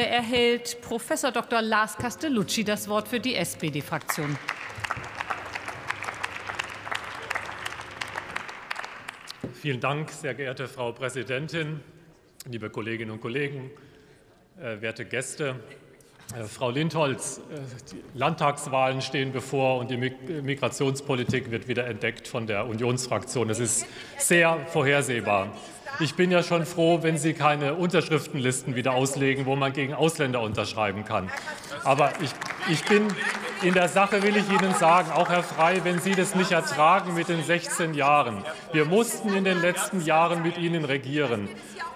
erhält Prof. Dr. Lars Castellucci das Wort für die SPD-Fraktion. Vielen Dank, sehr geehrte Frau Präsidentin, liebe Kolleginnen und Kollegen, äh, werte Gäste. Äh, Frau Lindholz, äh, die Landtagswahlen stehen bevor und die Migrationspolitik wird wieder entdeckt von der Unionsfraktion. Es ist sehr vorhersehbar. Ich bin ja schon froh, wenn Sie keine Unterschriftenlisten wieder auslegen, wo man gegen Ausländer unterschreiben kann. Aber ich, ich bin in der Sache, will ich Ihnen sagen, auch Herr Frey, wenn Sie das nicht ertragen mit den 16 Jahren. Wir mussten in den letzten Jahren mit Ihnen regieren.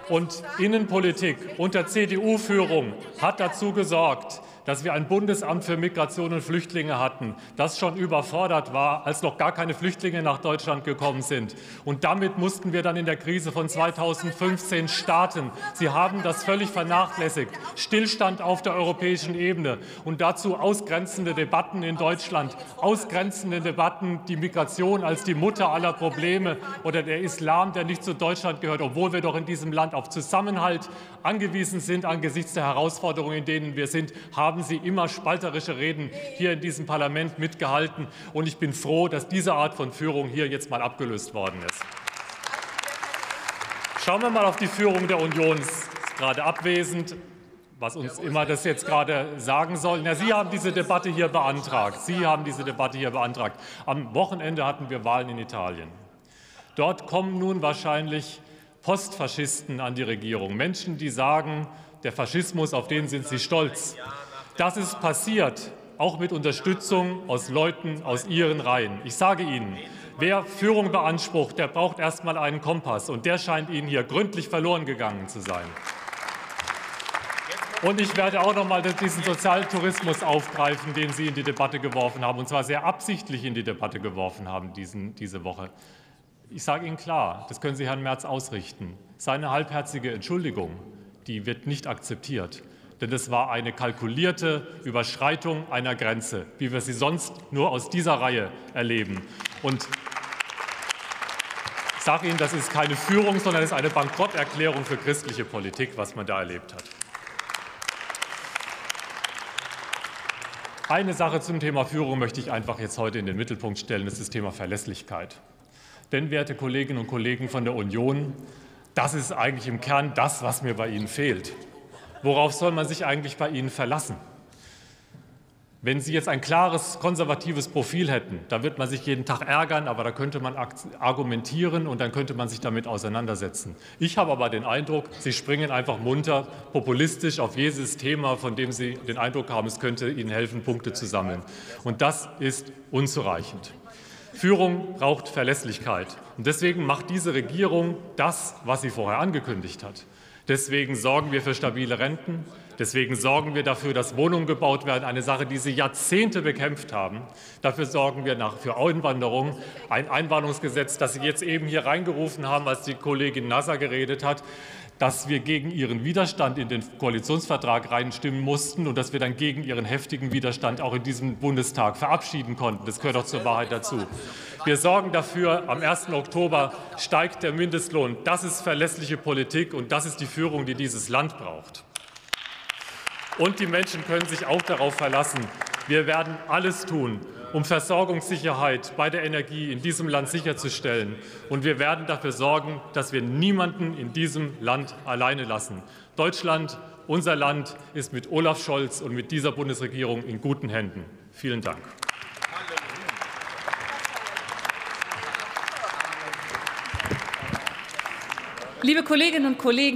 Und Innenpolitik unter CDU-Führung hat dazu gesorgt, dass wir ein Bundesamt für Migration und Flüchtlinge hatten, das schon überfordert war, als noch gar keine Flüchtlinge nach Deutschland gekommen sind. Und damit mussten wir dann in der Krise von 2015 starten. Sie haben das völlig vernachlässigt. Stillstand auf der europäischen Ebene und dazu ausgrenzende Debatten in Deutschland, ausgrenzende Debatten, die Migration als die Mutter aller Probleme oder der Islam, der nicht zu Deutschland gehört, obwohl wir doch in diesem Land auf Zusammenhalt angewiesen sind angesichts der Herausforderungen, in denen wir sind, haben haben Sie immer spalterische Reden hier in diesem Parlament mitgehalten. Und ich bin froh, dass diese Art von Führung hier jetzt mal abgelöst worden ist. Schauen wir mal auf die Führung der Union. ist gerade abwesend was uns immer das jetzt gerade sagen soll. Na, Sie haben diese Debatte hier beantragt. Sie haben diese Debatte hier beantragt. Am Wochenende hatten wir Wahlen in Italien. Dort kommen nun wahrscheinlich Postfaschisten an die Regierung, Menschen, die sagen, der Faschismus, auf den sind sie stolz. Das ist passiert, auch mit Unterstützung aus Leuten aus Ihren Reihen. Ich sage Ihnen, wer Führung beansprucht, der braucht erst mal einen Kompass, und der scheint Ihnen hier gründlich verloren gegangen zu sein. Und ich werde auch noch mal diesen Sozialtourismus aufgreifen, den Sie in die Debatte geworfen haben, und zwar sehr absichtlich in die Debatte geworfen haben diesen, diese Woche. Ich sage Ihnen klar, das können Sie Herrn Merz ausrichten. Seine halbherzige Entschuldigung, die wird nicht akzeptiert denn es war eine kalkulierte Überschreitung einer Grenze, wie wir sie sonst nur aus dieser Reihe erleben. Und ich sage Ihnen, das ist keine Führung, sondern es ist eine Bankrotterklärung für christliche Politik, was man da erlebt hat. Eine Sache zum Thema Führung möchte ich einfach jetzt heute in den Mittelpunkt stellen, das ist das Thema Verlässlichkeit. Denn, werte Kolleginnen und Kollegen von der Union, das ist eigentlich im Kern das, was mir bei Ihnen fehlt. Worauf soll man sich eigentlich bei Ihnen verlassen? Wenn Sie jetzt ein klares konservatives Profil hätten, da wird man sich jeden Tag ärgern, aber da könnte man argumentieren und dann könnte man sich damit auseinandersetzen. Ich habe aber den Eindruck, Sie springen einfach munter, populistisch auf jedes Thema, von dem Sie den Eindruck haben, es könnte Ihnen helfen, Punkte zu sammeln. Und das ist unzureichend. Führung braucht Verlässlichkeit. Und deswegen macht diese Regierung das, was sie vorher angekündigt hat. Deswegen sorgen wir für stabile Renten. Deswegen sorgen wir dafür, dass Wohnungen gebaut werden, eine Sache, die Sie Jahrzehnte bekämpft haben. Dafür sorgen wir nach, für Einwanderung, ein Einwanderungsgesetz, das Sie jetzt eben hier reingerufen haben, als die Kollegin Nasser geredet hat dass wir gegen ihren Widerstand in den Koalitionsvertrag reinstimmen mussten und dass wir dann gegen ihren heftigen Widerstand auch in diesem Bundestag verabschieden konnten. Das gehört doch zur Wahrheit dazu. Wir sorgen dafür, am 1. Oktober steigt der Mindestlohn. Das ist verlässliche Politik, und das ist die Führung, die dieses Land braucht. Und die Menschen können sich auch darauf verlassen. Wir werden alles tun, um Versorgungssicherheit bei der Energie in diesem Land sicherzustellen. Und wir werden dafür sorgen, dass wir niemanden in diesem Land alleine lassen. Deutschland, unser Land, ist mit Olaf Scholz und mit dieser Bundesregierung in guten Händen. Vielen Dank. Liebe Kolleginnen und Kollegen,